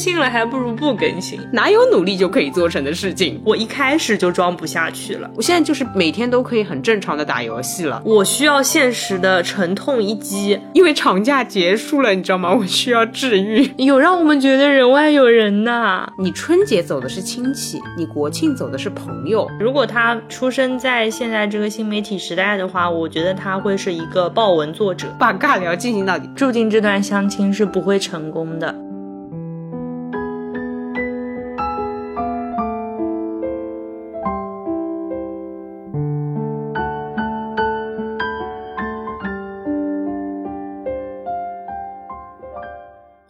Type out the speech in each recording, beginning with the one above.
新了，还不如不更新。哪有努力就可以做成的事情？我一开始就装不下去了，我现在就是每天都可以很正常的打游戏了。我需要现实的沉痛一击，因为长假结束了，你知道吗？我需要治愈。有让我们觉得人外有人呐。你春节走的是亲戚，你国庆走的是朋友。如果他出生在现在这个新媒体时代的话，我觉得他会是一个爆文作者，把尬聊进行到底，注定这段相亲是不会成功的。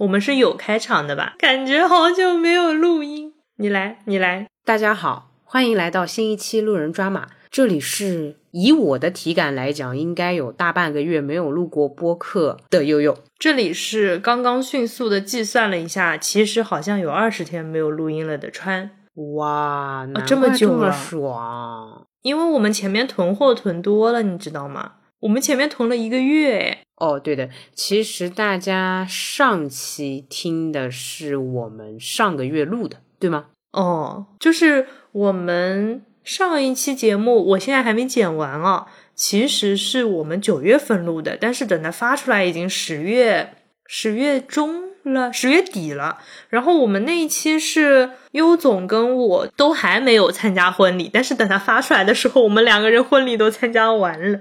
我们是有开场的吧？感觉好久没有录音，你来，你来。大家好，欢迎来到新一期路人抓马。这里是以我的体感来讲，应该有大半个月没有录过播客的悠悠。这里是刚刚迅速的计算了一下，其实好像有二十天没有录音了的川。哇，这么久了，爽！因为我们前面囤货囤多了，你知道吗？我们前面囤了一个月。哦，对的，其实大家上期听的是我们上个月录的，对吗？哦，就是我们上一期节目，我现在还没剪完啊。其实是我们九月份录的，但是等它发出来已经十月十月中了，十月底了。然后我们那一期是优总跟我都还没有参加婚礼，但是等它发出来的时候，我们两个人婚礼都参加完了，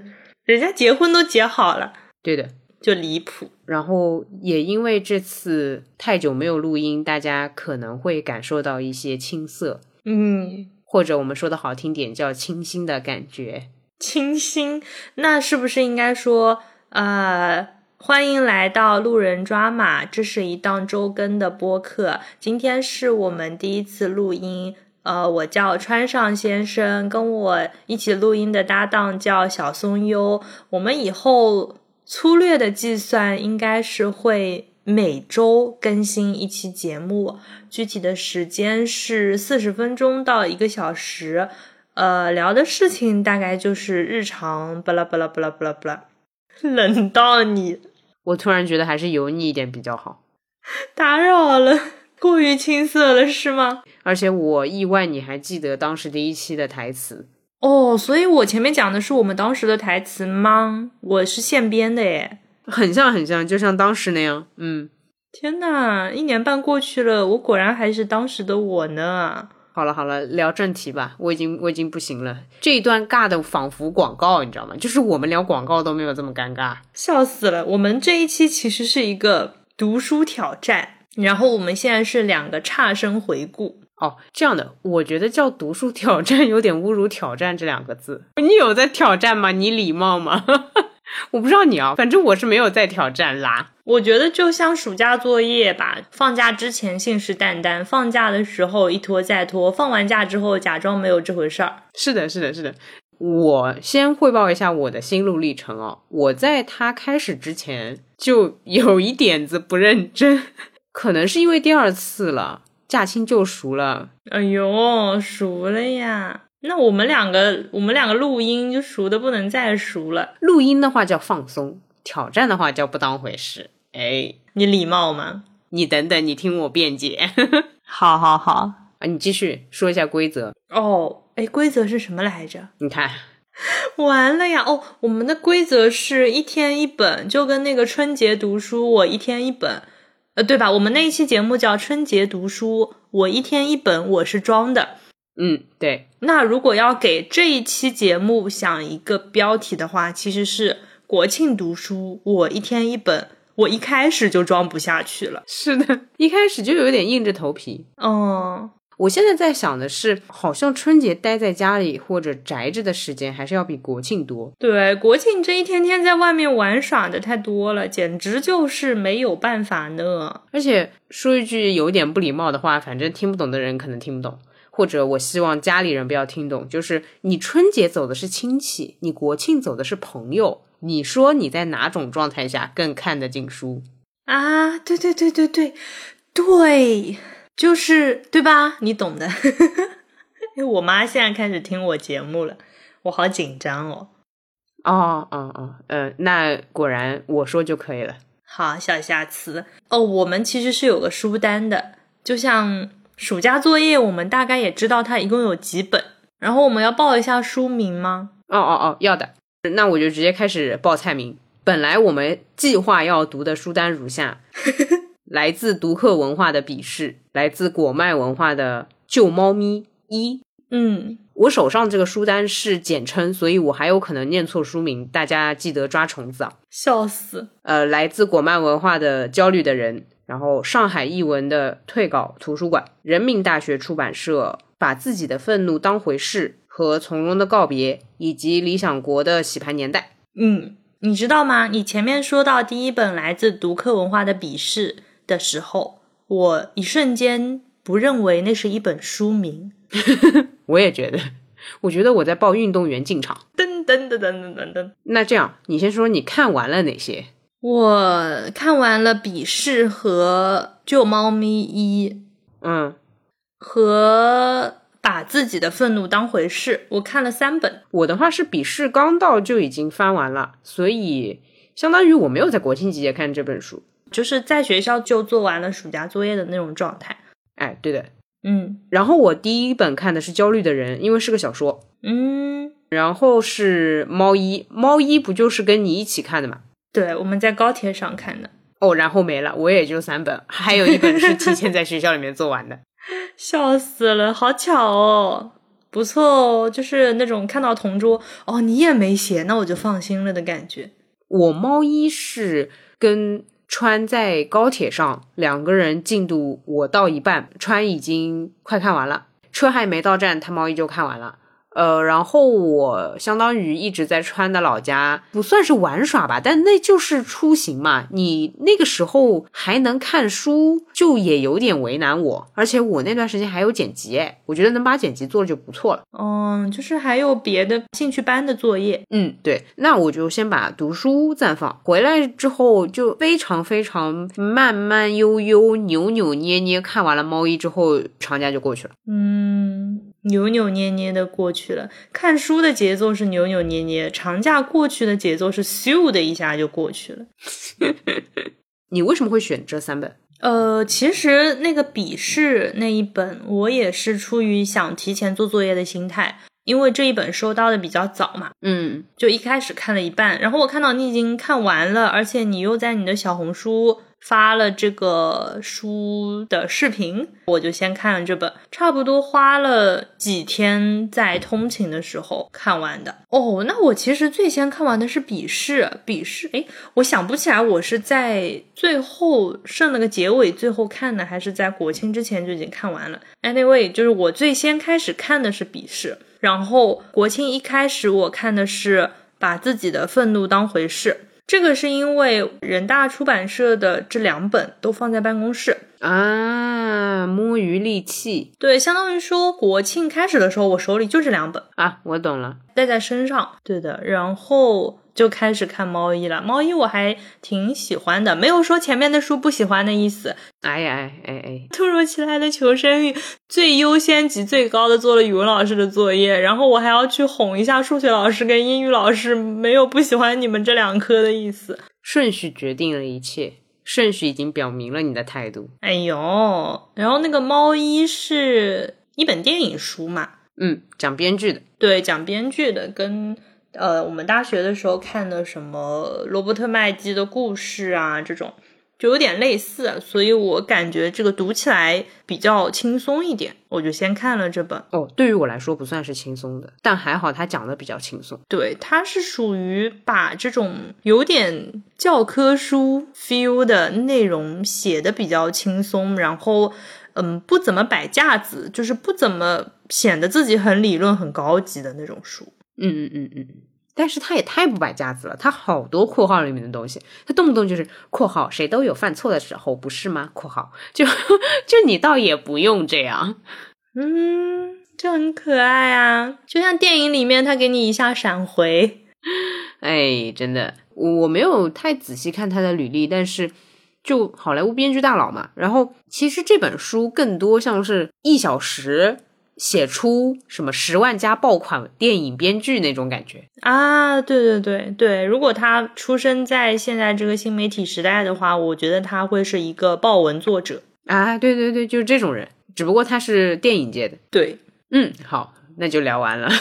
人家结婚都结好了。对的，就离谱。然后也因为这次太久没有录音，大家可能会感受到一些青涩，嗯，或者我们说的好听点叫清新的感觉。清新，那是不是应该说，呃，欢迎来到路人抓马，这是一档周更的播客。今天是我们第一次录音，呃，我叫川上先生，跟我一起录音的搭档叫小松优。我们以后。粗略的计算，应该是会每周更新一期节目，具体的时间是四十分钟到一个小时。呃，聊的事情大概就是日常，巴拉巴拉巴拉巴拉巴拉。冷到你，我突然觉得还是油腻一点比较好。打扰了，过于青涩了是吗？而且我意外你还记得当时第一期的台词。哦，所以我前面讲的是我们当时的台词吗？我是现编的耶，很像很像，就像当时那样。嗯，天呐，一年半过去了，我果然还是当时的我呢。好了好了，聊正题吧，我已经我已经不行了。这一段尬的仿佛广告，你知道吗？就是我们聊广告都没有这么尴尬，笑死了。我们这一期其实是一个读书挑战，然后我们现在是两个差生回顾。哦，这样的，我觉得叫读书挑战有点侮辱“挑战”这两个字。你有在挑战吗？你礼貌吗？我不知道你啊，反正我是没有在挑战啦。我觉得就像暑假作业吧，放假之前信誓旦旦，放假的时候一拖再拖，放完假之后假装没有这回事儿。是的，是的，是的。我先汇报一下我的心路历程哦。我在他开始之前就有一点子不认真，可能是因为第二次了。驾轻就熟了，哎呦，熟了呀！那我们两个，我们两个录音就熟的不能再熟了。录音的话叫放松，挑战的话叫不当回事。哎，你礼貌吗？你等等，你听我辩解。好好好啊，你继续说一下规则哦。哎，规则是什么来着？你看，完了呀！哦，我们的规则是一天一本，就跟那个春节读书，我一天一本。呃，对吧？我们那一期节目叫春节读书，我一天一本，我是装的。嗯，对。那如果要给这一期节目想一个标题的话，其实是国庆读书，我一天一本。我一开始就装不下去了。是的，一开始就有点硬着头皮。嗯。我现在在想的是，好像春节待在家里或者宅着的时间，还是要比国庆多。对，国庆这一天天在外面玩耍的太多了，简直就是没有办法呢。而且说一句有点不礼貌的话，反正听不懂的人可能听不懂，或者我希望家里人不要听懂。就是你春节走的是亲戚，你国庆走的是朋友，你说你在哪种状态下更看得进书啊？对对对对对对。就是对吧？你懂的。因为我妈现在开始听我节目了，我好紧张哦。哦哦哦，呃，那果然我说就可以了。好，小瑕疵哦。我们其实是有个书单的，就像暑假作业，我们大概也知道它一共有几本，然后我们要报一下书名吗？哦哦哦，要的。那我就直接开始报菜名。本来我们计划要读的书单如下：来自读客文化的鄙视，来自果麦文化的救猫咪一。嗯，我手上这个书单是简称，所以我还有可能念错书名，大家记得抓虫子啊！笑死。呃，来自果麦文化的焦虑的人，然后上海译文的退稿图书馆，人民大学出版社把自己的愤怒当回事和从容的告别，以及理想国的洗牌年代。嗯，你知道吗？你前面说到第一本来自读客文化的鄙视的时候，我一瞬间不认为那是一本书名。我也觉得，我觉得我在报运动员进场。噔噔噔噔噔噔噔。那这样，你先说你看完了哪些？我看完了《笔试》和《救猫咪一》，嗯，和把自己的愤怒当回事。我看了三本。我的话是《笔试》刚到就已经翻完了，所以相当于我没有在国庆节看这本书，就是在学校就做完了暑假作业的那种状态。哎，对的。嗯然后我第一本看的是《焦虑的人》，因为是个小说。嗯，然后是《猫一》，《猫一》不就是跟你一起看的嘛？对，我们在高铁上看的。哦，然后没了，我也就三本，还有一本是提前在学校里面做完的。笑死了，好巧哦，不错哦，就是那种看到同桌哦，你也没写，那我就放心了的感觉。我猫一是跟川在高铁上两个人进度，我到一半，川已经快看完了，车还没到站，他猫一就看完了。呃，然后我相当于一直在川的老家，不算是玩耍吧，但那就是出行嘛。你那个时候还能看书，就也有点为难我。而且我那段时间还有剪辑，哎，我觉得能把剪辑做了就不错了。嗯，就是还有别的兴趣班的作业。嗯，对，那我就先把读书暂放，回来之后就非常非常慢慢悠悠、扭扭捏捏看完了猫一之后，长假就过去了。嗯，扭扭捏捏的过去了。看书的节奏是扭扭捏捏，长假过去的节奏是咻的一下就过去了。你为什么会选这三本？呃，其实那个笔试那一本，我也是出于想提前做作业的心态，因为这一本收到的比较早嘛，嗯，就一开始看了一半，然后我看到你已经看完了，而且你又在你的小红书发了这个书的视频，我就先看了这本，差不多花了几天在通勤的时候看完的。哦，那我其实最先看完的是笔试，笔试，诶，我想不起来我是在最后剩了个结尾最后看的，还是在国庆之前就已经看完了。Anyway，就是我最先开始看的是笔试，然后国庆一开始我看的是把自己的愤怒当回事。这个是因为人大出版社的这两本都放在办公室，啊，摸鱼利器对，相当于说国庆开始的时候，我手里就这两本。啊，我懂了。带在身上，对的，然后就开始看猫一了。猫一我还挺喜欢的，没有说前面的书不喜欢的意思。哎呀哎哎哎，突如其来的求生欲，最优先级最高的做了语文老师的作业，然后我还要去哄一下数学老师跟英语老师，没有不喜欢你们这两科的意思。顺序决定了一切，顺序已经表明了你的态度。哎呦，然后那个猫一是一本电影书嘛，嗯，讲编剧的，对，讲编剧的，跟呃我们大学的时候看的什么罗伯特麦基的故事啊这种。就有点类似，所以我感觉这个读起来比较轻松一点，我就先看了这本。哦，对于我来说不算是轻松的，但还好他讲的比较轻松。对，他是属于把这种有点教科书 feel 的内容写的比较轻松，然后嗯不怎么摆架子，就是不怎么显得自己很理论、很高级的那种书。嗯嗯嗯嗯。但是他也太不摆架子了，他好多括号里面的东西，他动不动就是括号，谁都有犯错的时候，不是吗？括号就就你倒也不用这样，嗯，就很可爱啊，就像电影里面他给你一下闪回，哎，真的，我我没有太仔细看他的履历，但是就好莱坞编剧大佬嘛，然后其实这本书更多像是一小时。写出什么十万加爆款电影编剧那种感觉啊！对对对对，如果他出生在现在这个新媒体时代的话，我觉得他会是一个爆文作者。啊，对对对，就是这种人，只不过他是电影界的。对，嗯，好，那就聊完了。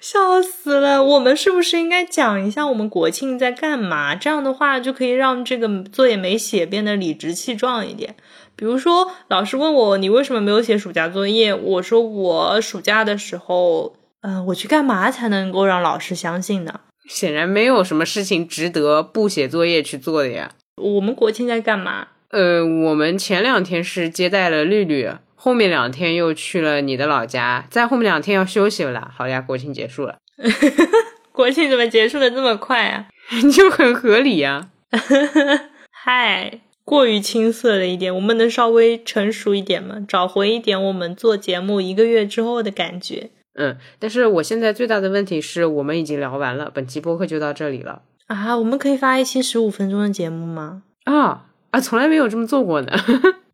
笑死了！我们是不是应该讲一下我们国庆在干嘛？这样的话就可以让这个作业没写变得理直气壮一点。比如说，老师问我你为什么没有写暑假作业，我说我暑假的时候，呃，我去干嘛才能够让老师相信呢？显然没有什么事情值得不写作业去做的呀。我们国庆在干嘛？呃，我们前两天是接待了绿绿，后面两天又去了你的老家，再后面两天要休息了。好呀，国庆结束了。国庆怎么结束的这么快啊？就很合理呀。嗨，过于青涩了一点，我们能稍微成熟一点吗？找回一点我们做节目一个月之后的感觉。嗯，但是我现在最大的问题是我们已经聊完了，本期播客就到这里了啊！我们可以发一期十五分钟的节目吗？啊啊，从来没有这么做过呢。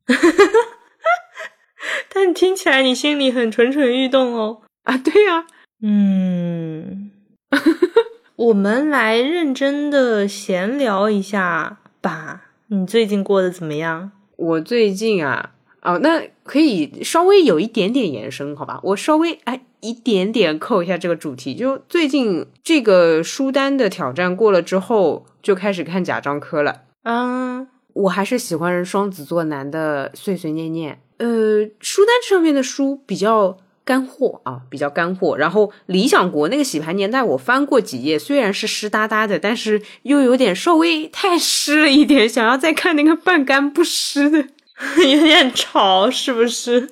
但听起来你心里很蠢蠢欲动哦。啊，对呀。嗯，我们来认真的闲聊一下吧。你最近过得怎么样？我最近啊，哦，那可以稍微有一点点延伸，好吧？我稍微哎。一点点扣一下这个主题，就最近这个书单的挑战过了之后，就开始看贾樟柯了。嗯，我还是喜欢双子座男的碎碎念念。呃，书单上面的书比较干货啊，比较干货。然后理想国那个洗牌年代，我翻过几页，虽然是湿哒哒的，但是又有点稍微太湿了一点，想要再看那个半干不湿的，有点潮，是不是？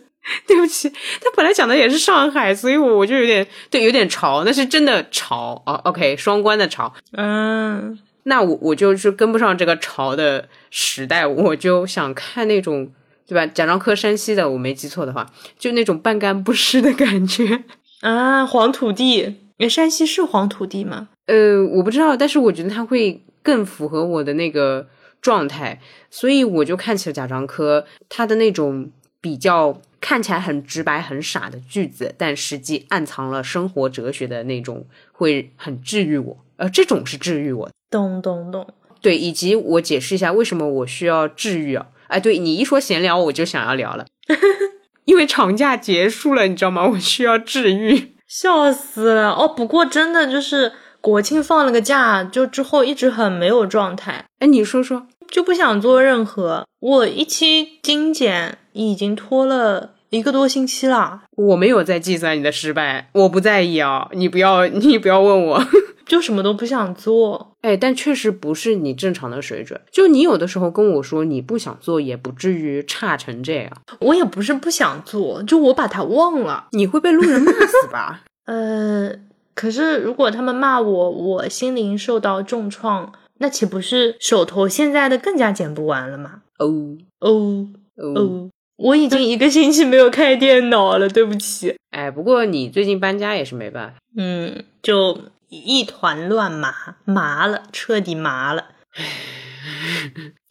对不起，他本来讲的也是上海，所以我我就有点对，有点潮，那是真的潮啊。OK，双关的潮，嗯，那我我就是跟不上这个潮的时代，我就想看那种对吧？贾樟柯山西的，我没记错的话，就那种半干不湿的感觉 啊。黄土地，山西是黄土地吗？呃，我不知道，但是我觉得他会更符合我的那个状态，所以我就看起了贾樟柯他的那种比较。看起来很直白、很傻的句子，但实际暗藏了生活哲学的那种，会很治愈我。呃，这种是治愈我。懂懂懂。对，以及我解释一下为什么我需要治愈啊？哎，对你一说闲聊，我就想要聊了，因为长假结束了，你知道吗？我需要治愈，笑死了。哦，不过真的就是国庆放了个假，就之后一直很没有状态。哎，你说说，就不想做任何。我一期精简已经拖了。一个多星期了，我没有在计算你的失败，我不在意啊，你不要，你不要问我，就什么都不想做，哎，但确实不是你正常的水准，就你有的时候跟我说你不想做，也不至于差成这样，我也不是不想做，就我把它忘了，你会被路人骂死吧？呃，可是如果他们骂我，我心灵受到重创，那岂不是手头现在的更加剪不完了吗？哦哦哦。我已经一个星期没有开电脑了，对不起。哎，不过你最近搬家也是没办法，嗯，就一团乱麻，麻了，彻底麻了。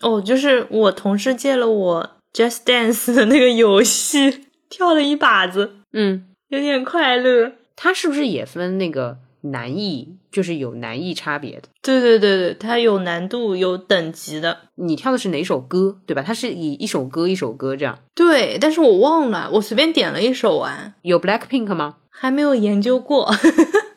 哦，就是我同事借了我 Just Dance 的那个游戏，跳了一把子，嗯，有点快乐。它是不是也分那个？难易就是有难易差别的，对对对对，它有难度有等级的。你跳的是哪首歌，对吧？它是以一首歌一首歌这样。对，但是我忘了，我随便点了一首玩。有 Black Pink 吗？还没有研究过。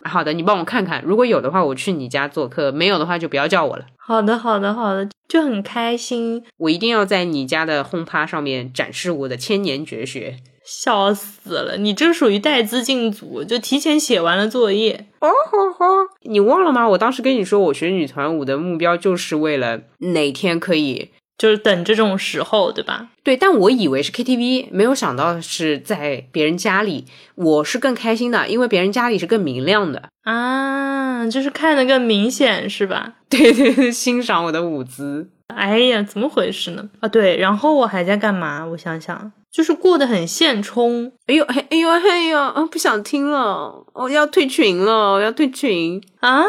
好的，你帮我看看，如果有的话，我去你家做客；没有的话，就不要叫我了。好的，好的，好的，就很开心。我一定要在你家的轰趴上面展示我的千年绝学。笑死了！你这属于带资进组，就提前写完了作业。哦吼吼！你忘了吗？我当时跟你说，我学女团舞的目标就是为了哪天可以，就是等这种时候，对吧？对，但我以为是 KTV，没有想到是在别人家里。我是更开心的，因为别人家里是更明亮的啊，就是看得更明显，是吧？对对对，欣赏我的舞姿。哎呀，怎么回事呢？啊，对，然后我还在干嘛？我想想。就是过得很现充，哎呦，哎呦，哎呦，啊，不想听了，我要退群了，我要退群啊！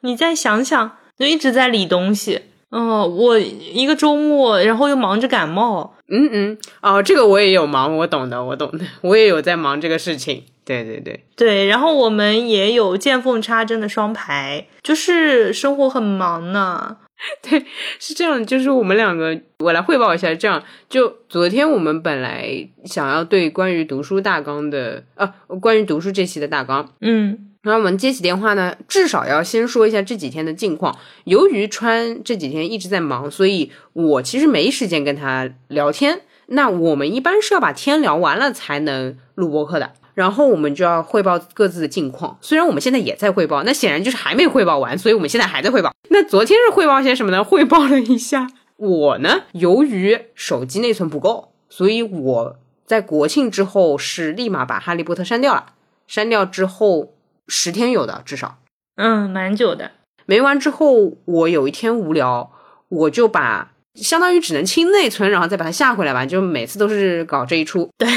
你再想想，就一直在理东西，哦，我一个周末，然后又忙着感冒，嗯嗯，哦，这个我也有忙，我懂的，我懂的，我也有在忙这个事情，对对对对，然后我们也有见缝插针的双排，就是生活很忙呢。对，是这样，就是我们两个，我来汇报一下。这样，就昨天我们本来想要对关于读书大纲的，呃，关于读书这期的大纲，嗯，那我们接起电话呢，至少要先说一下这几天的近况。由于川这几天一直在忙，所以我其实没时间跟他聊天。那我们一般是要把天聊完了才能录播课的。然后我们就要汇报各自的近况，虽然我们现在也在汇报，那显然就是还没汇报完，所以我们现在还在汇报。那昨天是汇报些什么呢？汇报了一下，我呢，由于手机内存不够，所以我在国庆之后是立马把《哈利波特》删掉了，删掉之后十天有的至少，嗯，蛮久的。没完之后，我有一天无聊，我就把。相当于只能清内存，然后再把它下回来吧，就每次都是搞这一出。对，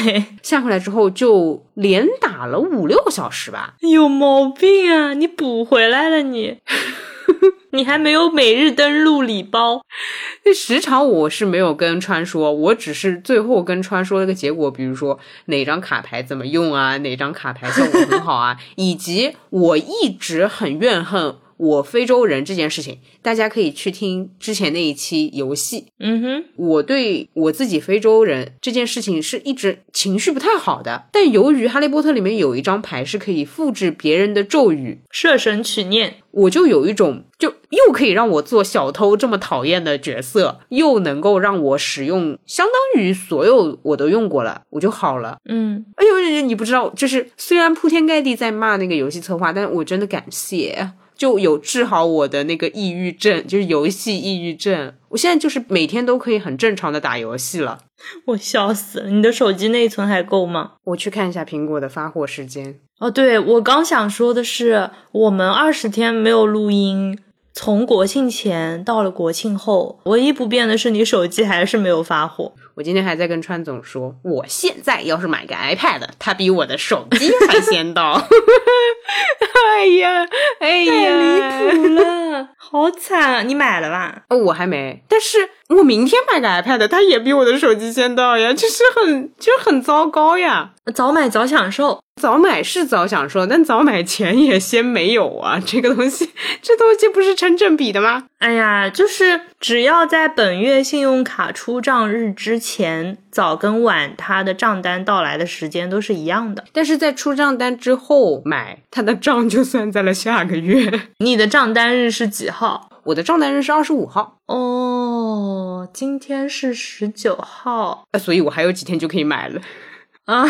下回来之后就连打了五六个小时吧，有毛病啊！你补回来了你，你还没有每日登录礼包。那时长我是没有跟川说，我只是最后跟川说了个结果，比如说哪张卡牌怎么用啊，哪张卡牌效果很好啊，以及我一直很怨恨。我非洲人这件事情，大家可以去听之前那一期游戏。嗯哼，我对我自己非洲人这件事情是一直情绪不太好的。但由于哈利波特里面有一张牌是可以复制别人的咒语，摄神取念，我就有一种就又可以让我做小偷这么讨厌的角色，又能够让我使用，相当于所有我都用过了，我就好了。嗯，哎呦，你不知道，就是虽然铺天盖地在骂那个游戏策划，但我真的感谢。就有治好我的那个抑郁症，就是游戏抑郁症。我现在就是每天都可以很正常的打游戏了。我笑死了！你的手机内存还够吗？我去看一下苹果的发货时间。哦，对，我刚想说的是，我们二十天没有录音，从国庆前到了国庆后，唯一不变的是你手机还是没有发货。我今天还在跟川总说，我现在要是买个 iPad，它比我的手机还先到。哎呀，哎呀，太离谱了，好惨啊！你买了吧？哦，我还没，但是我明天买个 iPad，它也比我的手机先到呀，就是很，就很糟糕呀。早买早享受，早买是早享受，但早买钱也先没有啊。这个东西，这东西不是成正比的吗？哎呀，就是只要在本月信用卡出账日之前，早跟晚它的账单到来的时间都是一样的。但是在出账单之后买，它的账就算在了下个月。你的账单日是几号？我的账单日是二十五号。哦，今天是十九号，所以我还有几天就可以买了。啊，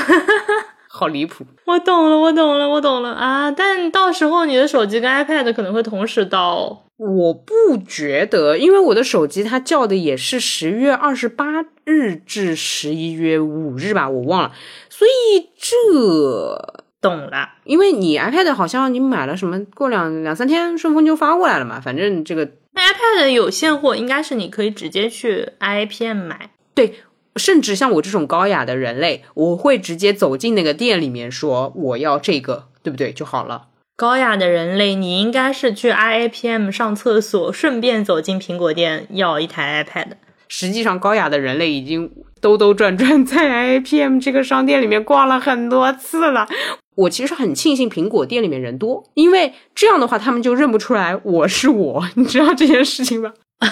好离谱！我懂了，我懂了，我懂了啊！但到时候你的手机跟 iPad 可能会同时到，我不觉得，因为我的手机它叫的也是十月二十八日至十一月五日吧，我忘了，所以这懂了。因为你 iPad 好像你买了什么，过两两三天顺丰就发过来了嘛，反正这个 iPad 有现货，应该是你可以直接去 IAPM 买，对。甚至像我这种高雅的人类，我会直接走进那个店里面说我要这个，对不对就好了。高雅的人类，你应该是去 IAPM 上厕所，顺便走进苹果店要一台 iPad。实际上，高雅的人类已经兜兜转转在 IAPM 这个商店里面逛了很多次了。我其实很庆幸苹果店里面人多，因为这样的话他们就认不出来我是我，你知道这件事情吧？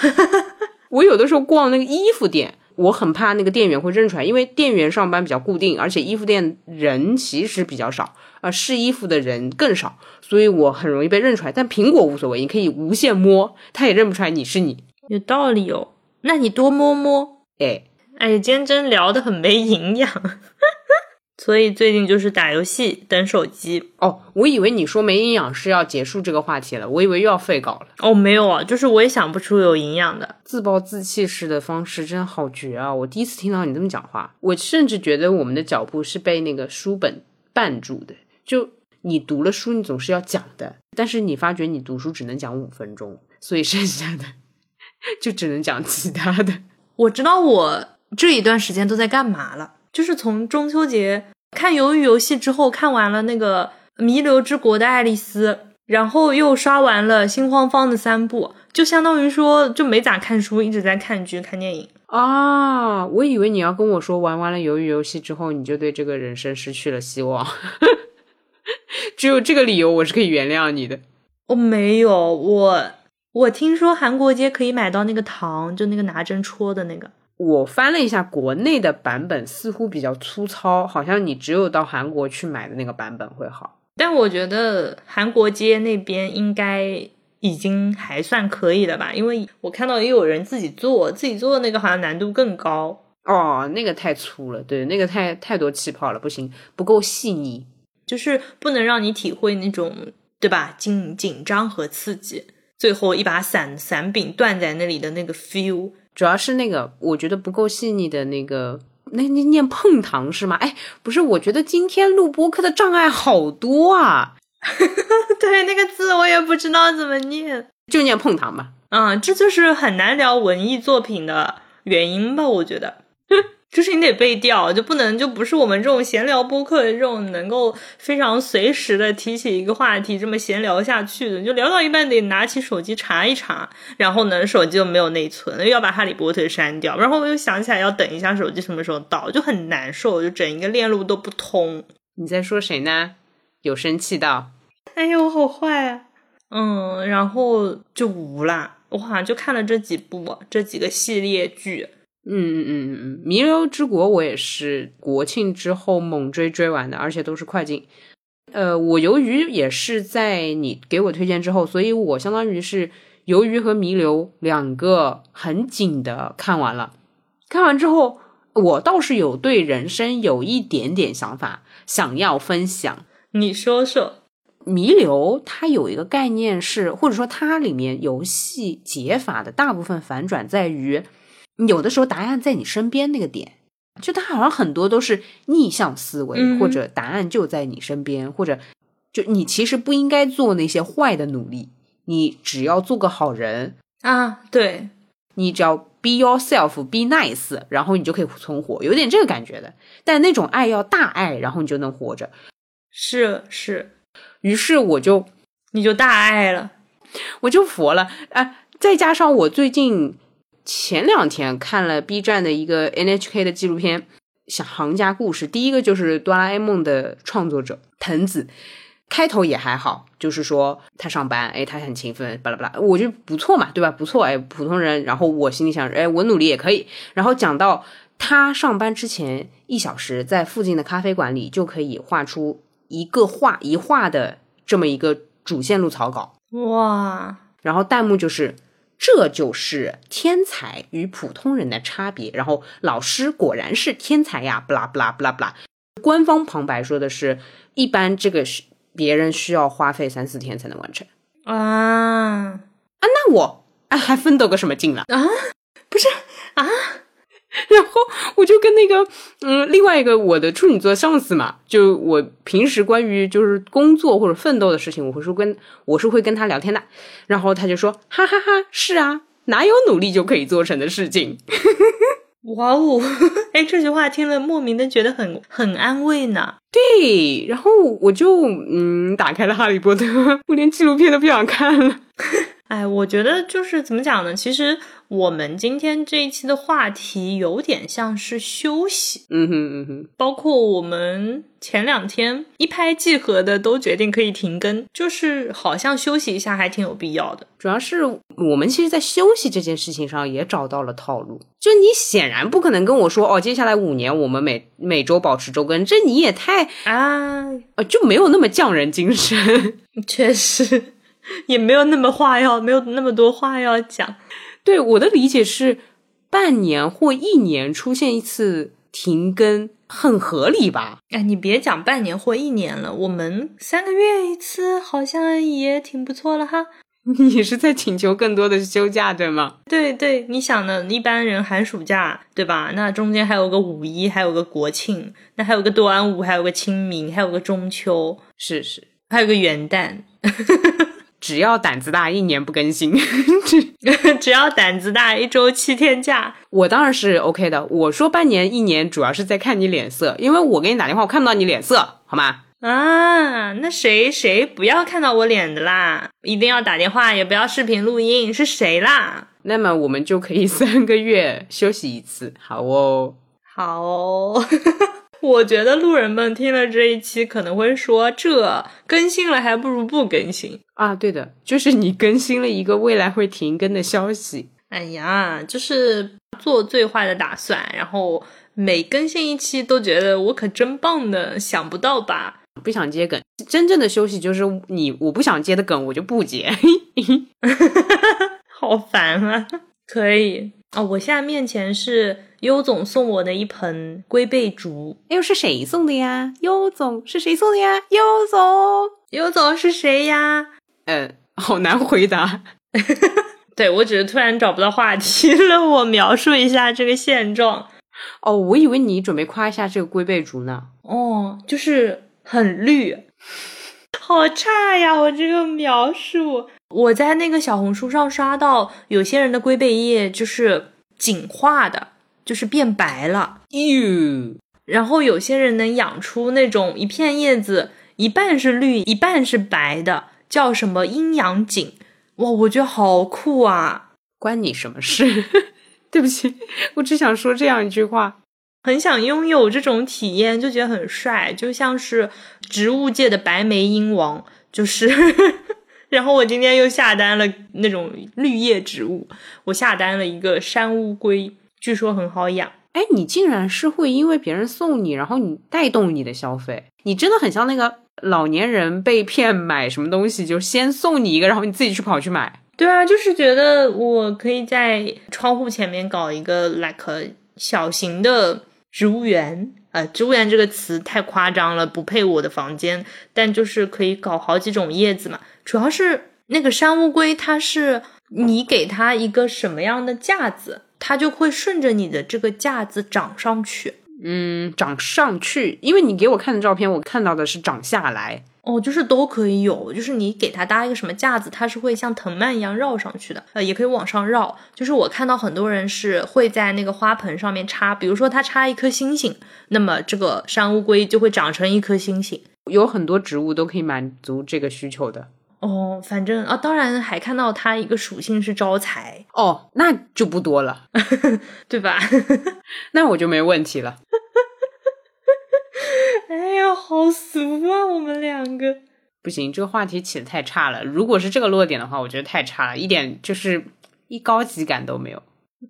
我有的时候逛那个衣服店。我很怕那个店员会认出来，因为店员上班比较固定，而且衣服店人其实比较少，呃，试衣服的人更少，所以我很容易被认出来。但苹果无所谓，你可以无限摸，他也认不出来你是你。有道理哦，那你多摸摸。哎，哎，今天真聊得很没营养。所以最近就是打游戏、等手机哦。我以为你说没营养是要结束这个话题了，我以为又要废稿了。哦，没有啊，就是我也想不出有营养的。自暴自弃式的方式真好绝啊！我第一次听到你这么讲话，我甚至觉得我们的脚步是被那个书本绊住的。就你读了书，你总是要讲的，但是你发觉你读书只能讲五分钟，所以剩下的就只能讲其他的。我知道我这一段时间都在干嘛了。就是从中秋节看《鱿鱼游戏》之后，看完了那个《弥留之国的爱丽丝》，然后又刷完了《心慌慌》的三部，就相当于说就没咋看书，一直在看剧、看电影啊！我以为你要跟我说，玩完了《鱿鱼游戏》之后，你就对这个人生失去了希望。只有这个理由，我是可以原谅你的。我没有，我我听说韩国街可以买到那个糖，就那个拿针戳的那个。我翻了一下国内的版本，似乎比较粗糙，好像你只有到韩国去买的那个版本会好。但我觉得韩国街那边应该已经还算可以了吧，因为我看到也有人自己做，自己做的那个好像难度更高。哦，那个太粗了，对，那个太太多气泡了，不行，不够细腻，就是不能让你体会那种对吧紧紧张和刺激，最后一把伞伞柄断在那里的那个 feel。主要是那个我觉得不够细腻的那个，那那念碰糖是吗？哎，不是，我觉得今天录播课的障碍好多啊。对，那个字我也不知道怎么念，就念碰糖吧。嗯，这就是很难聊文艺作品的原因吧？我觉得。就是你得背调，就不能就不是我们这种闲聊播客的这种能够非常随时的提起一个话题这么闲聊下去的，就聊到一半得拿起手机查一查，然后呢手机又没有内存，又要把哈利波特删掉，然后我又想起来要等一下手机什么时候到，就很难受，就整一个链路都不通。你在说谁呢？有生气到？哎呀，我好坏啊！嗯，然后就无啦，我好像就看了这几部这几个系列剧。嗯嗯嗯嗯弥留之国我也是国庆之后猛追追完的，而且都是快进。呃，我由于也是在你给我推荐之后，所以我相当于是鱿鱼和弥留两个很紧的看完了。看完之后，我倒是有对人生有一点点想法想要分享。你说说，弥留它有一个概念是，或者说它里面游戏解法的大部分反转在于。有的时候答案在你身边那个点，就他好像很多都是逆向思维，或者答案就在你身边，或者就你其实不应该做那些坏的努力，你只要做个好人啊，对你只要 be yourself，be nice，然后你就可以存活，有点这个感觉的。但那种爱要大爱，然后你就能活着。是是，于是我就你就大爱了，我就佛了啊！再加上我最近。前两天看了 B 站的一个 NHK 的纪录片，像行家故事。第一个就是哆啦 A 梦的创作者藤子，开头也还好，就是说他上班，哎，他很勤奋，巴拉巴拉，我觉得不错嘛，对吧？不错，哎，普通人。然后我心里想，哎，我努力也可以。然后讲到他上班之前一小时，在附近的咖啡馆里就可以画出一个画一画的这么一个主线路草稿，哇！然后弹幕就是。这就是天才与普通人的差别。然后老师果然是天才呀，不啦不啦不啦不啦。官方旁白说的是，一般这个是别人需要花费三四天才能完成啊啊！那我啊还奋斗个什么劲了啊？不是啊。然后我就跟那个嗯，另外一个我的处女座上司嘛，就我平时关于就是工作或者奋斗的事情，我会说跟我是会跟他聊天的。然后他就说哈哈哈，是啊，哪有努力就可以做成的事情？哇哦，哎，这句话听了莫名的觉得很很安慰呢。对，然后我就嗯，打开了哈利波特，我连纪录片都不想看了。哎，我觉得就是怎么讲呢？其实我们今天这一期的话题有点像是休息，嗯哼嗯哼。包括我们前两天一拍即合的都决定可以停更，就是好像休息一下还挺有必要的。主要是我们其实，在休息这件事情上也找到了套路。就你显然不可能跟我说哦，接下来五年我们每每周保持周更，这你也太啊，呃，就没有那么匠人精神。确实。也没有那么话要，没有那么多话要讲。对我的理解是，半年或一年出现一次停更很合理吧？哎，你别讲半年或一年了，我们三个月一次好像也挺不错了哈。你是在请求更多的休假对吗？对对，你想呢？一般人寒暑假对吧？那中间还有个五一，还有个国庆，那还有个端午，还有个清明，还有个中秋，是是，还有个元旦。只要胆子大，一年不更新；只要胆子大，一周七天假。我当然是 OK 的。我说半年、一年，主要是在看你脸色，因为我给你打电话，我看不到你脸色，好吗？啊，那谁谁不要看到我脸的啦？一定要打电话，也不要视频录音，是谁啦？那么我们就可以三个月休息一次，好哦，好哦。我觉得路人们听了这一期可能会说，这更新了还不如不更新啊！对的，就是你更新了一个未来会停更的消息。哎呀，就是做最坏的打算，然后每更新一期都觉得我可真棒呢，想不到吧？不想接梗，真正的休息就是你我不想接的梗我就不接，好烦啊！可以哦，我现在面前是优总送我的一盆龟背竹，哎呦，是谁送的呀？优总是谁送的呀？优总，优总是谁呀？嗯，好难回答。对我只是突然找不到话题 了，我描述一下这个现状。哦，我以为你准备夸一下这个龟背竹呢。哦，就是。很绿，好差呀！我这个描述，我在那个小红书上刷到有些人的龟背叶就是锦化的，就是变白了。哟，然后有些人能养出那种一片叶子一半是绿一半是白的，叫什么阴阳锦？哇，我觉得好酷啊！关你什么事？对不起，我只想说这样一句话。很想拥有这种体验，就觉得很帅，就像是植物界的白眉鹰王，就是。然后我今天又下单了那种绿叶植物，我下单了一个山乌龟，据说很好养。哎，你竟然是会因为别人送你，然后你带动你的消费？你真的很像那个老年人被骗买什么东西，就先送你一个，然后你自己去跑去买。对啊，就是觉得我可以在窗户前面搞一个 like 小型的。植物园，呃，植物园这个词太夸张了，不配我的房间。但就是可以搞好几种叶子嘛。主要是那个山乌龟，它是你给它一个什么样的架子，它就会顺着你的这个架子长上去。嗯，长上去，因为你给我看的照片，我看到的是长下来。哦，就是都可以有，就是你给它搭一个什么架子，它是会像藤蔓一样绕上去的，呃，也可以往上绕。就是我看到很多人是会在那个花盆上面插，比如说它插一颗星星，那么这个山乌龟就会长成一颗星星。有很多植物都可以满足这个需求的。哦，反正啊，当然还看到它一个属性是招财。哦，那就不多了，对吧？那我就没问题了。哎呀，好俗啊！我们两个不行，这个话题起的太差了。如果是这个落点的话，我觉得太差了，一点就是一高级感都没有。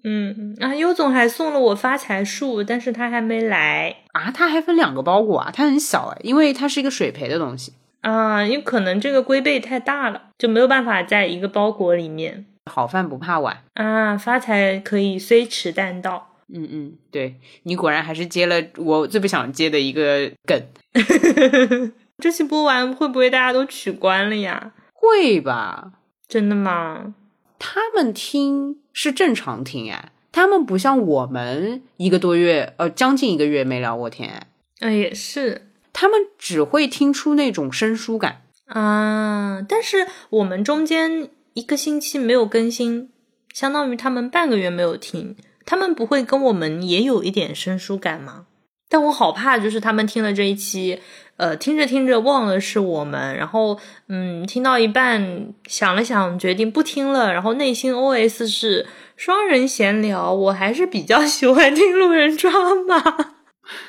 嗯啊，优总还送了我发财树，但是他还没来啊。他还分两个包裹啊，它很小哎，因为它是一个水培的东西啊。因为可能这个龟背太大了，就没有办法在一个包裹里面。好饭不怕晚啊，发财可以虽迟但到。嗯嗯，对你果然还是接了我最不想接的一个梗。这期播完会不会大家都取关了呀？会吧？真的吗？他们听是正常听哎，他们不像我们一个多月呃将近一个月没聊过天。呃，也是，他们只会听出那种生疏感啊。但是我们中间一个星期没有更新，相当于他们半个月没有听。他们不会跟我们也有一点生疏感吗？但我好怕，就是他们听了这一期，呃，听着听着忘了是我们，然后，嗯，听到一半想了想，决定不听了，然后内心 OS 是双人闲聊，我还是比较喜欢听路人抓马，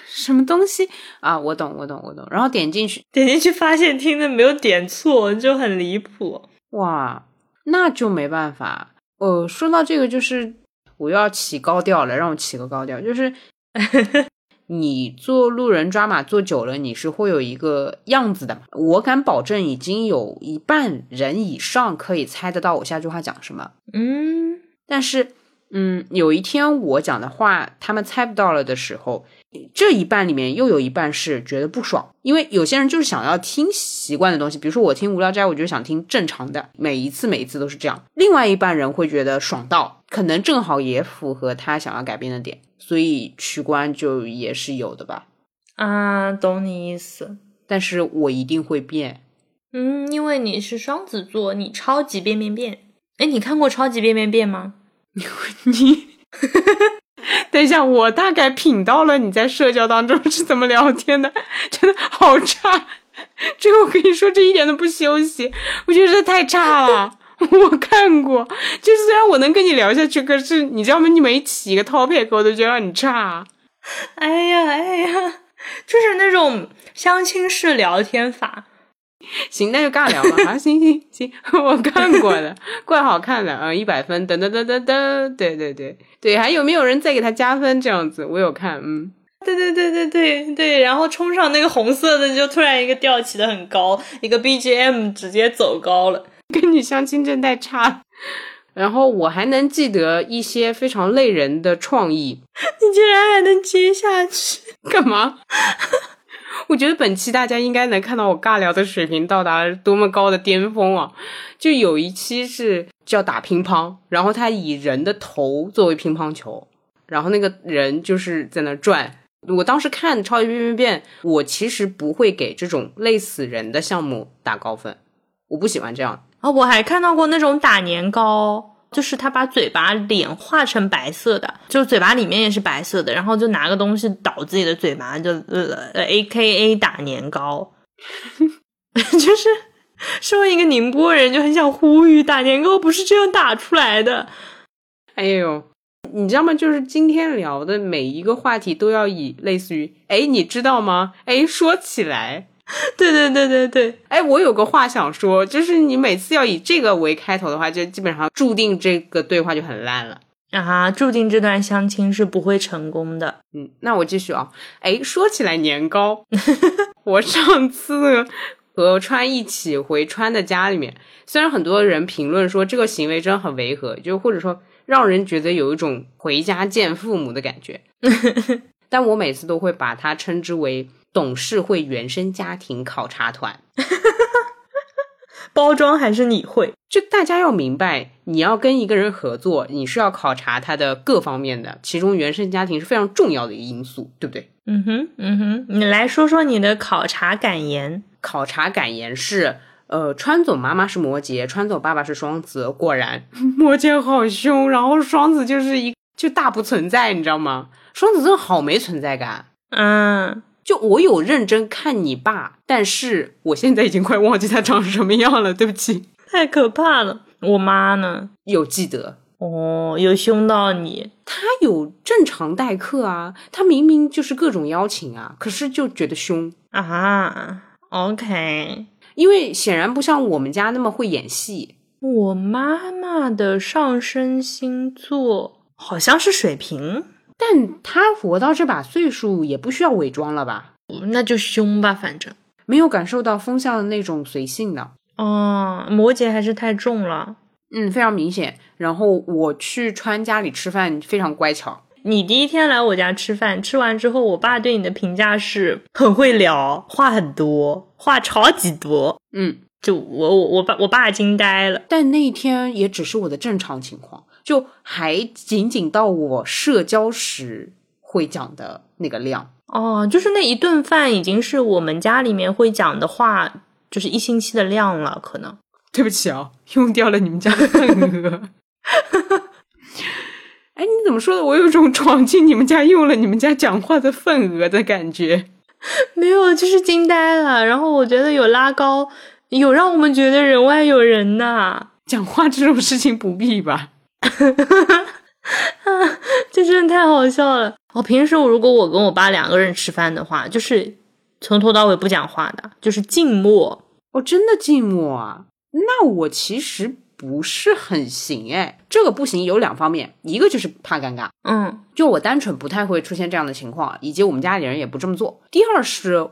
什么东西啊？我懂，我懂，我懂。然后点进去，点进去发现听的没有点错，就很离谱。哇，那就没办法。呃，说到这个，就是。我又要起高调了，让我起个高调，就是 你做路人抓马做久了，你是会有一个样子的嘛？我敢保证，已经有一半人以上可以猜得到我下句话讲什么。嗯，但是，嗯，有一天我讲的话他们猜不到了的时候。这一半里面又有一半是觉得不爽，因为有些人就是想要听习惯的东西，比如说我听无聊斋，我就想听正常的，每一次每一次都是这样。另外一半人会觉得爽到，可能正好也符合他想要改变的点，所以取关就也是有的吧。啊，懂你意思，但是我一定会变。嗯，因为你是双子座，你超级变变变。哎，你看过超级变变变吗？你。等一下，我大概品到了你在社交当中是怎么聊天的，真的好差。这个我跟你说，这一点都不休息，我觉得这太差了。我看过，就是虽然我能跟你聊下去，可是你知道吗？你每起一个 topic，我都觉得你差。哎呀，哎呀，就是那种相亲式聊天法。行，那就尬聊吧。啊，行行行，我看过的，怪好看的啊，一百分，噔噔噔噔噔，对对对对，还有没有人再给他加分？这样子，我有看，嗯，对对对对对对，然后冲上那个红色的，就突然一个吊起的很高，一个 BGM 直接走高了，跟你相亲真太差。然后我还能记得一些非常累人的创意，你竟然还能接下去，干嘛？我觉得本期大家应该能看到我尬聊的水平到达多么高的巅峰啊！就有一期是叫打乒乓，然后他以人的头作为乒乓球，然后那个人就是在那转。我当时看《超级变变变》，我其实不会给这种累死人的项目打高分，我不喜欢这样。啊，我还看到过那种打年糕。就是他把嘴巴脸画成白色的，就嘴巴里面也是白色的，然后就拿个东西倒自己的嘴巴，就呃，A K A 打年糕，就是身为一个宁波人，就很想呼吁，打年糕不是这样打出来的。哎呦，你知道吗？就是今天聊的每一个话题都要以类似于，哎，你知道吗？哎，说起来。对对对对对，哎，我有个话想说，就是你每次要以这个为开头的话，就基本上注定这个对话就很烂了啊，注定这段相亲是不会成功的。嗯，那我继续啊，哎，说起来年糕，我上次和川一起回川的家里面，虽然很多人评论说这个行为真的很违和，就或者说让人觉得有一种回家见父母的感觉，但我每次都会把它称之为。董事会原生家庭考察团，包装还是你会？就大家要明白，你要跟一个人合作，你是要考察他的各方面的，其中原生家庭是非常重要的一个因素，对不对？嗯哼，嗯哼，你来说说你的考察感言。考察感言是，呃，川总妈妈是摩羯，川总爸爸是双子，果然摩羯好凶，然后双子就是一就大不存在，你知道吗？双子真的好没存在感，嗯。就我有认真看你爸，但是我现在已经快忘记他长什么样了，对不起，太可怕了。我妈呢？有记得哦，有凶到你？他有正常待客啊，他明明就是各种邀请啊，可是就觉得凶啊。OK，因为显然不像我们家那么会演戏。我妈妈的上升星座好像是水瓶。但他活到这把岁数，也不需要伪装了吧？那就凶吧，反正没有感受到风向的那种随性的。哦，摩羯还是太重了，嗯，非常明显。然后我去川家里吃饭，非常乖巧。你第一天来我家吃饭，吃完之后，我爸对你的评价是很会聊，话很多，话超级多。嗯，就我我我爸我爸惊呆了。但那一天也只是我的正常情况。就还仅仅到我社交时会讲的那个量哦，就是那一顿饭已经是我们家里面会讲的话，就是一星期的量了。可能对不起啊，用掉了你们家的份额。哎，你怎么说的？我有种闯进你们家用了你们家讲话的份额的感觉。没有，就是惊呆了。然后我觉得有拉高，有让我们觉得人外有人呐。讲话这种事情不必吧。啊，这真的太好笑了！我平时如果我跟我爸两个人吃饭的话，就是从头到尾不讲话的，就是静默。哦，真的静默啊？那我其实不是很行哎。这个不行有两方面，一个就是怕尴尬，嗯，就我单纯不太会出现这样的情况，以及我们家里人也不这么做。第二是，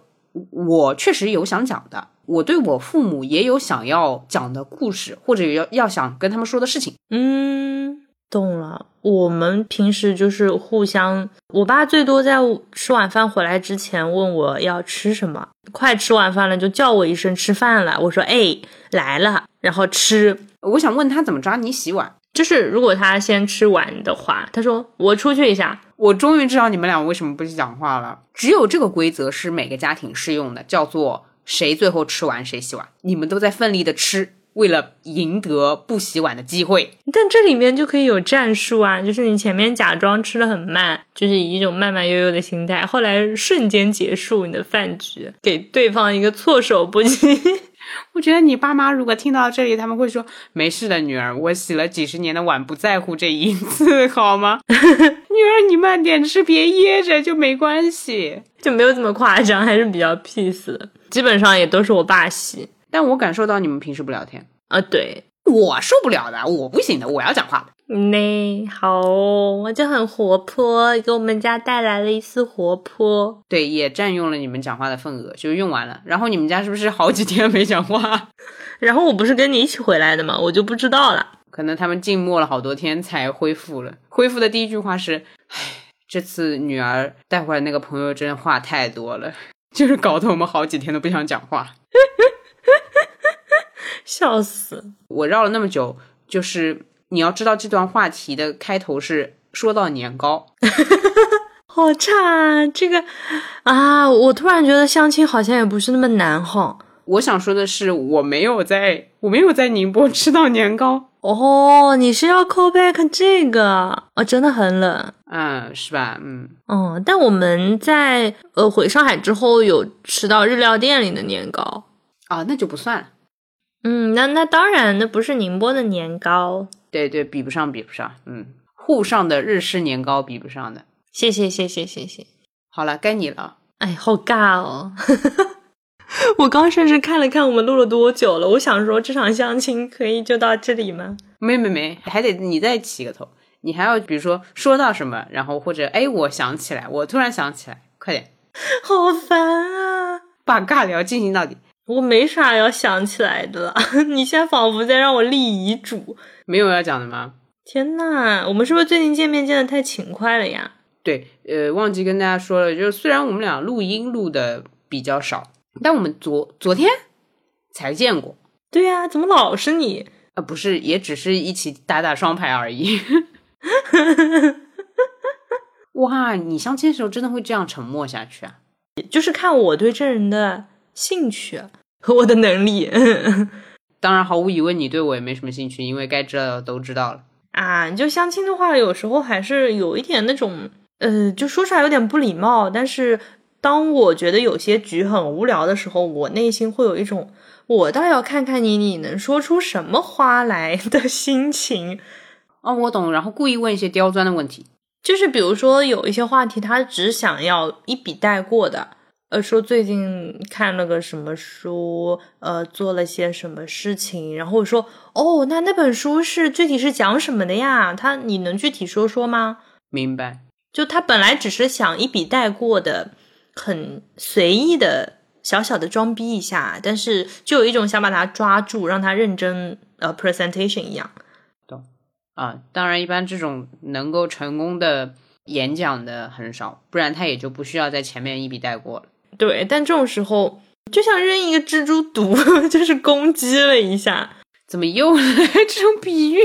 我确实有想讲的。我对我父母也有想要讲的故事，或者要要想跟他们说的事情。嗯，懂了。我们平时就是互相，我爸最多在吃晚饭回来之前问我要吃什么，快吃晚饭了就叫我一声吃饭了。我说哎来了，然后吃。我想问他怎么着你洗碗，就是如果他先吃完的话，他说我出去一下。我终于知道你们俩为什么不去讲话了。只有这个规则是每个家庭适用的，叫做。谁最后吃完谁洗碗？你们都在奋力的吃，为了赢得不洗碗的机会。但这里面就可以有战术啊，就是你前面假装吃的很慢，就是以一种慢慢悠悠的心态，后来瞬间结束你的饭局，给对方一个措手不及。我觉得你爸妈如果听到这里，他们会说：“没事的，女儿，我洗了几十年的碗，不在乎这一次，好吗？” 女儿，你慢点吃，别噎着，就没关系，就没有这么夸张，还是比较 peace 的。基本上也都是我爸洗。但我感受到你们平时不聊天啊，对我受不了的，我不行的，我要讲话的。那好，我就很活泼，给我们家带来了一丝活泼。对，也占用了你们讲话的份额，就用完了。然后你们家是不是好几天没讲话？然后我不是跟你一起回来的吗？我就不知道了。可能他们静默了好多天才恢复了。恢复的第一句话是：“唉，这次女儿带回来那个朋友真话太多了，就是搞得我们好几天都不想讲话。”笑死！我绕了那么久，就是。你要知道，这段话题的开头是说到年糕，好差啊这个啊！我突然觉得相亲好像也不是那么难哈。我想说的是，我没有在，我没有在宁波吃到年糕哦。你是要 call back 这个？哦，真的很冷，嗯，是吧？嗯，哦，但我们在呃回上海之后有吃到日料店里的年糕啊，那就不算了。嗯，那那当然，那不是宁波的年糕。对对，比不上，比不上。嗯，沪上的日式年糕比不上的。谢谢谢谢谢谢。好了，该你了。哎，好尬哦！我刚甚至看了看我们录了多久了，我想说这场相亲可以就到这里吗？没没没，还得你再起个头。你还要比如说说到什么，然后或者哎，我想起来，我突然想起来，快点。好烦啊！把尬聊进行到底。我没啥要想起来的了，你现在仿佛在让我立遗嘱。没有要讲的吗？天呐，我们是不是最近见面见的太勤快了呀？对，呃，忘记跟大家说了，就是虽然我们俩录音录的比较少，但我们昨昨天才见过。对呀，怎么老是你？啊，不是，也只是一起打打双排而已。哇，你相亲的时候真的会这样沉默下去啊？就是看我对这人的兴趣。和我的能力，当然毫无疑问，你对我也没什么兴趣，因为该知道的都知道了啊。就相亲的话，有时候还是有一点那种，呃，就说出来有点不礼貌。但是当我觉得有些局很无聊的时候，我内心会有一种，我倒要看看你，你能说出什么花来的心情。哦，我懂。然后故意问一些刁钻的问题，就是比如说有一些话题，他只想要一笔带过的。呃，说最近看了个什么书，呃，做了些什么事情，然后我说，哦，那那本书是具体是讲什么的呀？他你能具体说说吗？明白。就他本来只是想一笔带过的，很随意的小小的装逼一下，但是就有一种想把他抓住，让他认真，呃，presentation 一样。懂。啊，当然，一般这种能够成功的演讲的很少，不然他也就不需要在前面一笔带过了。对，但这种时候就像扔一个蜘蛛毒，就是攻击了一下。怎么又来这种比喻？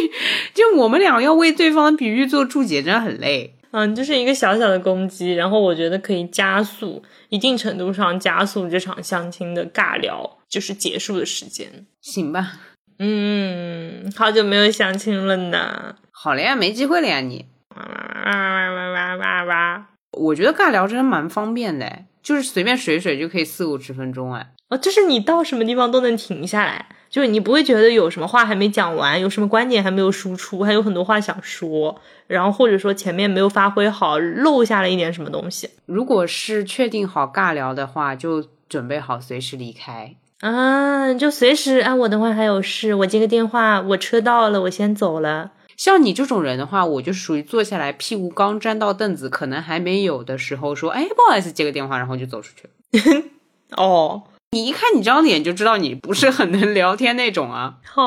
就我们俩要为对方的比喻做注解，真的很累。嗯，就是一个小小的攻击，然后我觉得可以加速一定程度上加速这场相亲的尬聊，就是结束的时间。行吧。嗯，好久没有相亲了呢。好了呀，没机会了呀，你。哇哇哇哇哇哇哇！我觉得尬聊真的蛮方便的。就是随便水水就可以四五十分钟哎，哦，就是你到什么地方都能停下来，就是你不会觉得有什么话还没讲完，有什么观点还没有输出，还有很多话想说，然后或者说前面没有发挥好，漏下了一点什么东西。如果是确定好尬聊的话，就准备好随时离开啊，就随时啊，我等会还有事，我接个电话，我车到了，我先走了。像你这种人的话，我就属于坐下来，屁股刚沾到凳子，可能还没有的时候，说：“哎，不好意思，接个电话。”然后就走出去了。哦，你一看你这张脸就知道你不是很能聊天那种啊。好，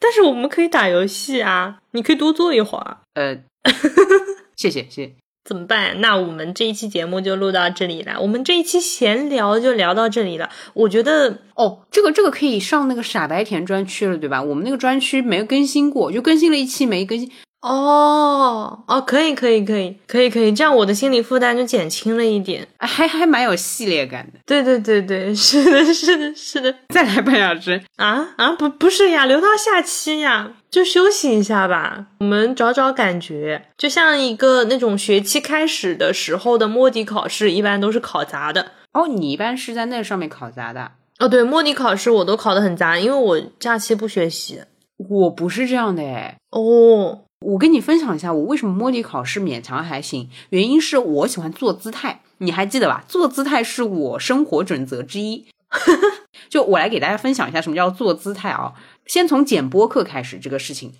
但是我们可以打游戏啊，你可以多坐一会儿。呃，谢谢，谢谢。怎么办？那我们这一期节目就录到这里了。我们这一期闲聊就聊到这里了。我觉得，哦，这个这个可以上那个傻白甜专区了，对吧？我们那个专区没更新过，就更新了一期没更新。哦哦，可以可以可以可以可以，这样我的心理负担就减轻了一点，还还蛮有系列感的。对对对对，是的是的是的，再来半小时啊啊不不是呀，留到下期呀，就休息一下吧，我们找找感觉，就像一个那种学期开始的时候的摸底考试，一般都是考砸的。哦，你一般是在那上面考砸的？哦，对，摸底考试我都考得很砸，因为我假期不学习。我不是这样的哎，哦，我跟你分享一下我为什么摸底考试勉强还行，原因是我喜欢做姿态，你还记得吧？做姿态是我生活准则之一。就我来给大家分享一下什么叫做姿态啊。先从剪播客开始，这个事情，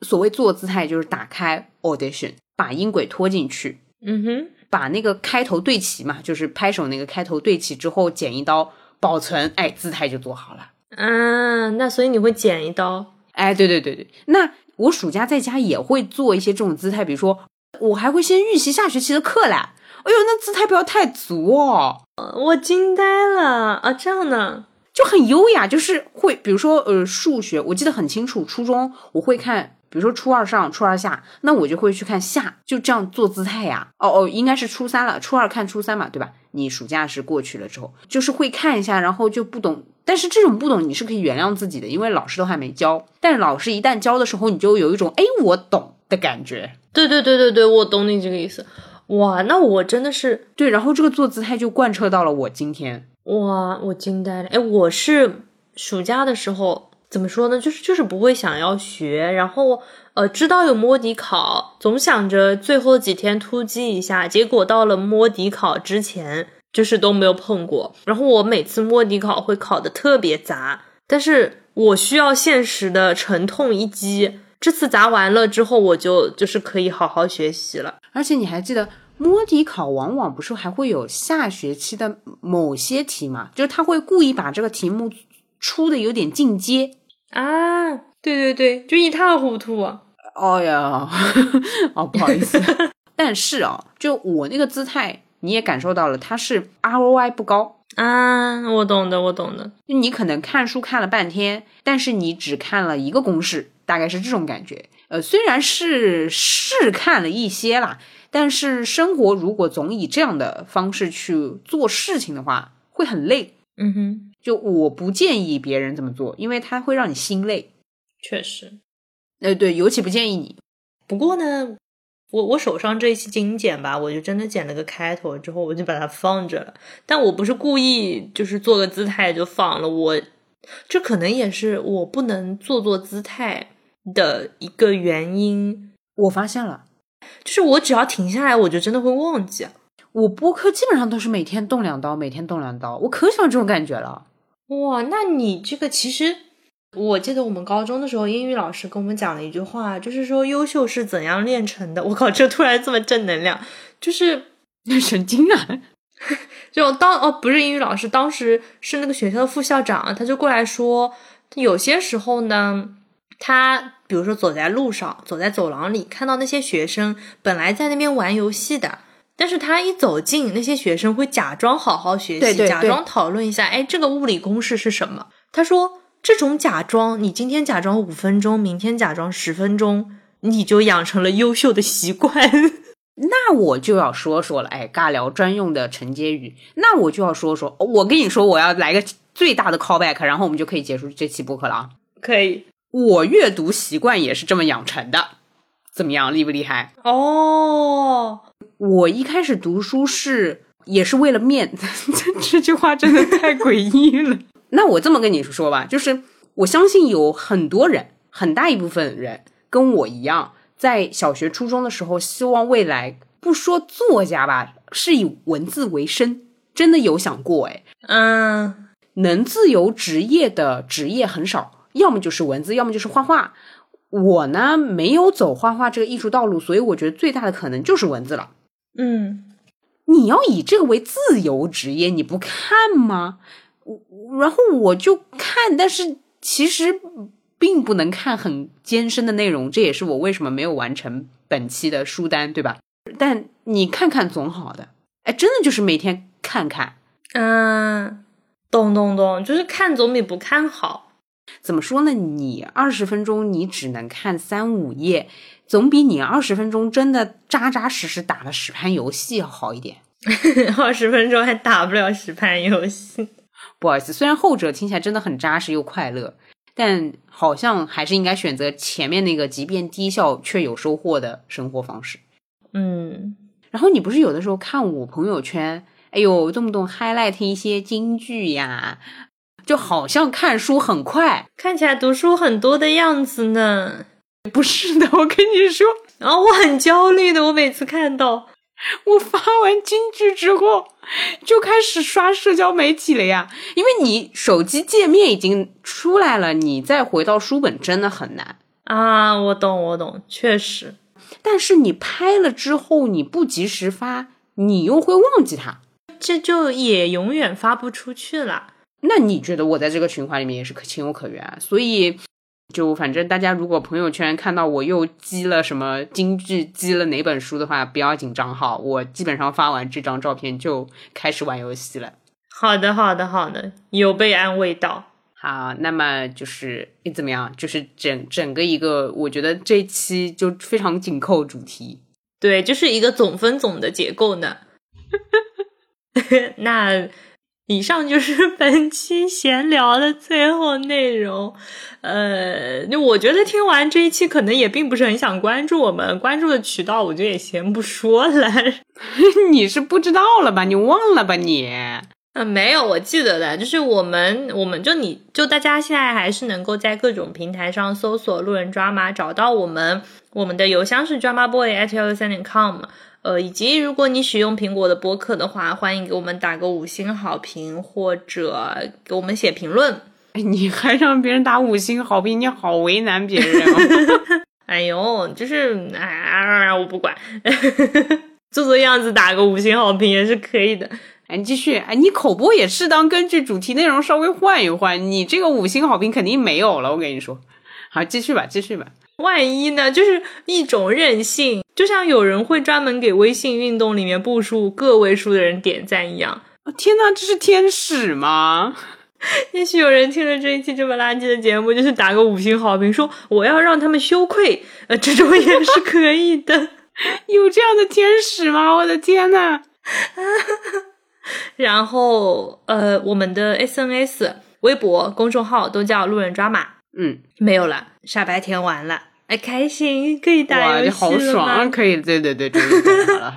所谓做姿态就是打开 Audition，把音轨拖进去，嗯哼，把那个开头对齐嘛，就是拍手那个开头对齐之后剪一刀保存，哎，姿态就做好了。啊，那所以你会剪一刀？哎，对对对对，那我暑假在家也会做一些这种姿态，比如说我还会先预习下学期的课嘞。哎呦，那姿态不要太足哦。我惊呆了啊！这样呢，就很优雅，就是会，比如说呃，数学我记得很清楚，初中我会看，比如说初二上、初二下，那我就会去看下，就这样做姿态呀。哦哦，应该是初三了，初二看初三嘛，对吧？你暑假是过去了之后，就是会看一下，然后就不懂。但是这种不懂你是可以原谅自己的，因为老师都还没教。但是老师一旦教的时候，你就有一种哎我懂的感觉。对对对对对，我懂你这个意思。哇，那我真的是对，然后这个做姿态就贯彻到了我今天。哇，我惊呆了！哎，我是暑假的时候怎么说呢？就是就是不会想要学，然后呃知道有摸底考，总想着最后几天突击一下，结果到了摸底考之前。就是都没有碰过，然后我每次摸底考会考的特别杂，但是我需要现实的沉痛一击。这次砸完了之后，我就就是可以好好学习了。而且你还记得摸底考往往不是还会有下学期的某些题吗？就是他会故意把这个题目出的有点进阶啊，对对对，就一塌糊涂。哦呀，哦不好意思，但是啊，就我那个姿态。你也感受到了，它是 ROI 不高啊，我懂的，我懂的。你可能看书看了半天，但是你只看了一个公式，大概是这种感觉。呃，虽然是试看了一些啦，但是生活如果总以这样的方式去做事情的话，会很累。嗯哼，就我不建议别人这么做，因为它会让你心累。确实，呃，对，尤其不建议你。不过呢。我我手上这一期精简吧，我就真的剪了个开头，之后我就把它放着了。但我不是故意，就是做个姿态就放了。我这可能也是我不能做做姿态的一个原因。我发现了，就是我只要停下来，我就真的会忘记。我播客基本上都是每天动两刀，每天动两刀，我可喜欢这种感觉了。哇，那你这个其实。我记得我们高中的时候，英语老师跟我们讲了一句话，就是说优秀是怎样炼成的。我靠，这突然这么正能量，就是神经啊！就当哦，不是英语老师，当时是那个学校的副校长，他就过来说，有些时候呢，他比如说走在路上，走在走廊里，看到那些学生本来在那边玩游戏的，但是他一走近，那些学生会假装好好学习，假装讨论一下，哎，这个物理公式是什么？他说。这种假装，你今天假装五分钟，明天假装十分钟，你就养成了优秀的习惯。那我就要说说了，哎，尬聊专用的承接语。那我就要说说，我跟你说，我要来个最大的 callback，然后我们就可以结束这期播客了啊。可以，我阅读习惯也是这么养成的，怎么样，厉不厉害？哦，我一开始读书是也是为了面子，这句话真的太诡异了。那我这么跟你说吧，就是我相信有很多人，很大一部分人跟我一样，在小学、初中的时候，希望未来不说作家吧，是以文字为生，真的有想过哎，嗯，能自由职业的职业很少，要么就是文字，要么就是画画。我呢，没有走画画这个艺术道路，所以我觉得最大的可能就是文字了。嗯，你要以这个为自由职业，你不看吗？然后我就看，但是其实并不能看很艰深的内容，这也是我为什么没有完成本期的书单，对吧？但你看看总好的，哎，真的就是每天看看，嗯，懂懂懂，就是看总比不看好。怎么说呢？你二十分钟你只能看三五页，总比你二十分钟真的扎扎实实打了十盘游戏要好一点。二十分钟还打不了十盘游戏。不好意思，虽然后者听起来真的很扎实又快乐，但好像还是应该选择前面那个，即便低效却有收获的生活方式。嗯，然后你不是有的时候看我朋友圈，哎呦，动不动 highlight 一些金句呀，就好像看书很快，看起来读书很多的样子呢。不是的，我跟你说，然后我很焦虑的，我每次看到我发完金句之后，就开始刷社交媒体了呀。因为你手机界面已经出来了，你再回到书本真的很难啊。我懂，我懂，确实。但是你拍了之后，你不及时发，你又会忘记它，这就也永远发不出去了。那你觉得我在这个群环里面也是可情有可原？所以。就反正大家如果朋友圈看到我又积了什么京剧，积了哪本书的话，不要紧张哈，我基本上发完这张照片就开始玩游戏了。好的，好的，好的，有被安慰到。好，那么就是你怎么样？就是整整个一个，我觉得这期就非常紧扣主题。对，就是一个总分总的结构呢。那。以上就是 本期闲聊的最后内容，呃，那我觉得听完这一期，可能也并不是很想关注我们关注的渠道，我就也先不说了。你是不知道了吧？你忘了吧？你嗯，没有，我记得的，就是我们，我们就你就大家现在还是能够在各种平台上搜索“路人抓马”，找到我们，我们的邮箱是 drama boy at 幺六三点 com。呃，以及如果你使用苹果的播客的话，欢迎给我们打个五星好评，或者给我们写评论。哎，你还让别人打五星好评，你好为难别人。哎呦，就是啊，我不管，做做样子打个五星好评也是可以的。哎，你继续，哎，你口播也适当根据主题内容稍微换一换，你这个五星好评肯定没有了，我跟你说。好，继续吧，继续吧。万一呢？就是一种任性，就像有人会专门给微信运动里面步数个位数的人点赞一样。天哪，这是天使吗？也许有人听了这一期这么垃圾的节目，就是打个五星好评，说我要让他们羞愧。呃，这种也是可以的。有这样的天使吗？我的天呐。然后，呃，我们的 SNS、微博、公众号都叫路人抓马。嗯，没有了，傻白甜完了，哎，开心可以打游戏好爽，可以，对对对，终于好了。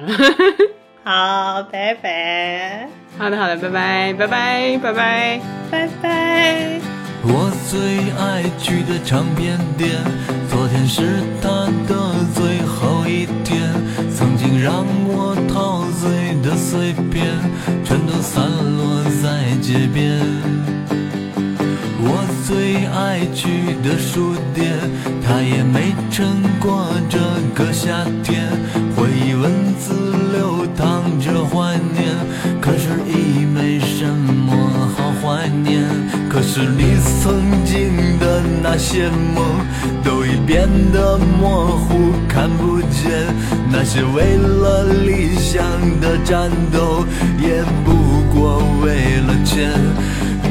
好，拜拜。好的，好的，拜拜，拜拜，拜拜，拜拜。我最爱去的唱片店，昨天是它的最后一天。曾经让我陶醉的碎片，全都散落在街边。我最爱去的书店，它也没撑过这个夏天。回忆文字流淌着怀念，可是已没什么好怀念。可是你曾经的那些梦，都已变得模糊，看不见。那些为了理想的战斗，也不过为了钱。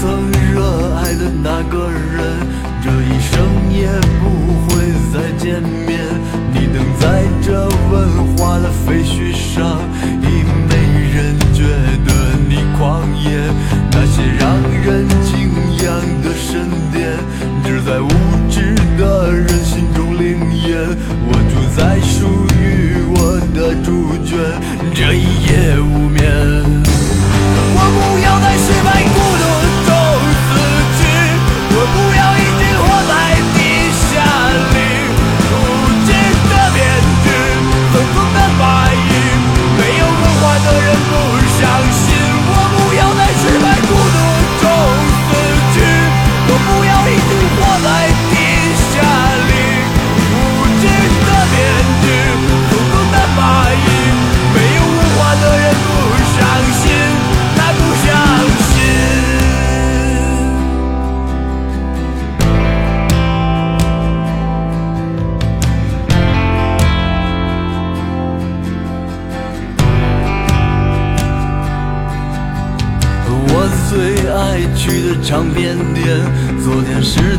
曾热爱的那个人，这一生也不会再见面。你等在这文化的废墟上，已没人觉得你狂野。那些让人敬仰的神殿，只在无知的人心中灵验。我住在属于我的猪圈，这一夜无眠。我不要再失败的唱片店，昨天是